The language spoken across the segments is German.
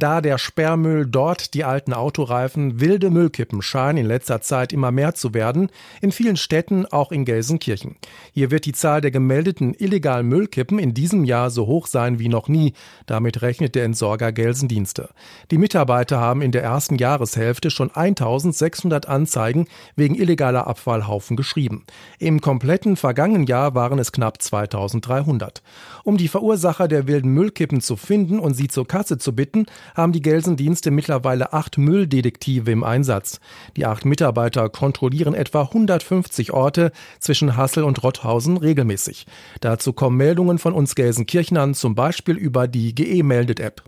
Da der Sperrmüll, dort die alten Autoreifen, wilde Müllkippen scheinen in letzter Zeit immer mehr zu werden, in vielen Städten, auch in Gelsenkirchen. Hier wird die Zahl der gemeldeten illegalen Müllkippen in diesem Jahr so hoch sein wie noch nie. Damit rechnet der Entsorger Gelsendienste. Die Mitarbeiter haben in der ersten Jahreshälfte schon 1600 Anzeigen wegen illegaler Abfallhaufen geschrieben. Im kompletten vergangenen Jahr waren es knapp 2300. Um die Verursacher der wilden Müllkippen zu finden und sie zur Kasse zu bitten, haben die Gelsendienste mittlerweile acht Mülldetektive im Einsatz. Die acht Mitarbeiter kontrollieren etwa 150 Orte zwischen Hassel und Rotthausen regelmäßig. Dazu kommen Meldungen von uns Gelsenkirchnern, zum Beispiel über die GE-Meldet-App.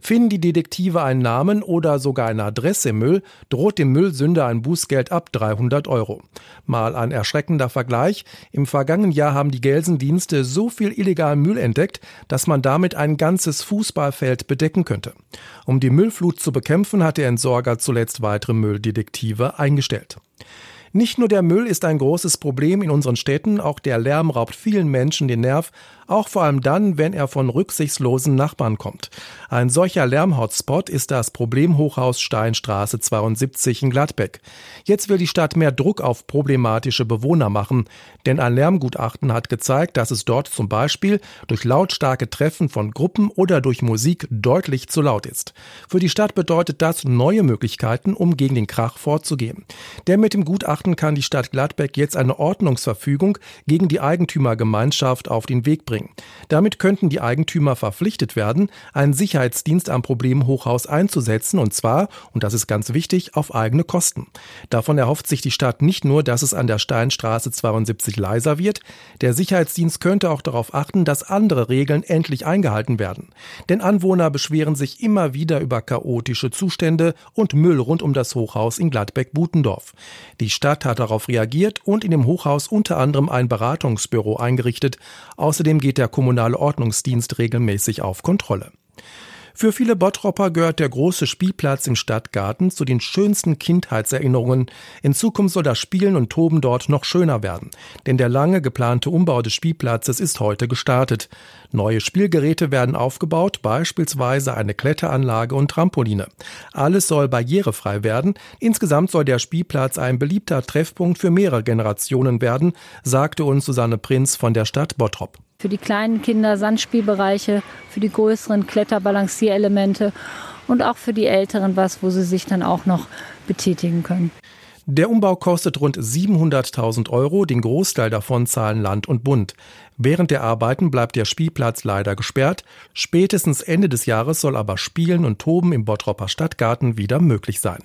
Finden die Detektive einen Namen oder sogar eine Adresse im Müll, droht dem Müllsünder ein Bußgeld ab 300 Euro. Mal ein erschreckender Vergleich. Im vergangenen Jahr haben die Gelsendienste so viel illegalen Müll entdeckt, dass man damit ein ganzes Fußballfeld bedecken könnte. Um die Müllflut zu bekämpfen, hat der Entsorger zuletzt weitere Mülldetektive eingestellt. Nicht nur der Müll ist ein großes Problem in unseren Städten, auch der Lärm raubt vielen Menschen den Nerv, auch vor allem dann, wenn er von rücksichtslosen Nachbarn kommt. Ein solcher Lärmhotspot ist das Problemhochhaus Steinstraße 72 in Gladbeck. Jetzt will die Stadt mehr Druck auf problematische Bewohner machen, denn ein Lärmgutachten hat gezeigt, dass es dort zum Beispiel durch lautstarke Treffen von Gruppen oder durch Musik deutlich zu laut ist. Für die Stadt bedeutet das neue Möglichkeiten, um gegen den Krach vorzugehen. Denn mit dem Gutachten kann die Stadt Gladbeck jetzt eine Ordnungsverfügung gegen die Eigentümergemeinschaft auf den Weg bringen. Damit könnten die Eigentümer verpflichtet werden, einen Sicherheitsdienst am Problemhochhaus einzusetzen und zwar, und das ist ganz wichtig, auf eigene Kosten. Davon erhofft sich die Stadt nicht nur, dass es an der Steinstraße 72 leiser wird, der Sicherheitsdienst könnte auch darauf achten, dass andere Regeln endlich eingehalten werden. Denn Anwohner beschweren sich immer wieder über chaotische Zustände und Müll rund um das Hochhaus in Gladbeck-Butendorf. Die Stadt hat darauf reagiert und in dem Hochhaus unter anderem ein Beratungsbüro eingerichtet. Außerdem geht der kommunale Ordnungsdienst regelmäßig auf Kontrolle. Für viele Bottropper gehört der große Spielplatz im Stadtgarten zu den schönsten Kindheitserinnerungen. In Zukunft soll das Spielen und Toben dort noch schöner werden. Denn der lange geplante Umbau des Spielplatzes ist heute gestartet. Neue Spielgeräte werden aufgebaut, beispielsweise eine Kletteranlage und Trampoline. Alles soll barrierefrei werden. Insgesamt soll der Spielplatz ein beliebter Treffpunkt für mehrere Generationen werden, sagte uns Susanne Prinz von der Stadt Bottrop für die kleinen Kinder Sandspielbereiche, für die größeren Kletterbalancierelemente und auch für die Älteren was, wo sie sich dann auch noch betätigen können. Der Umbau kostet rund 700.000 Euro, den Großteil davon zahlen Land und Bund. Während der Arbeiten bleibt der Spielplatz leider gesperrt. Spätestens Ende des Jahres soll aber Spielen und Toben im Bottropper Stadtgarten wieder möglich sein.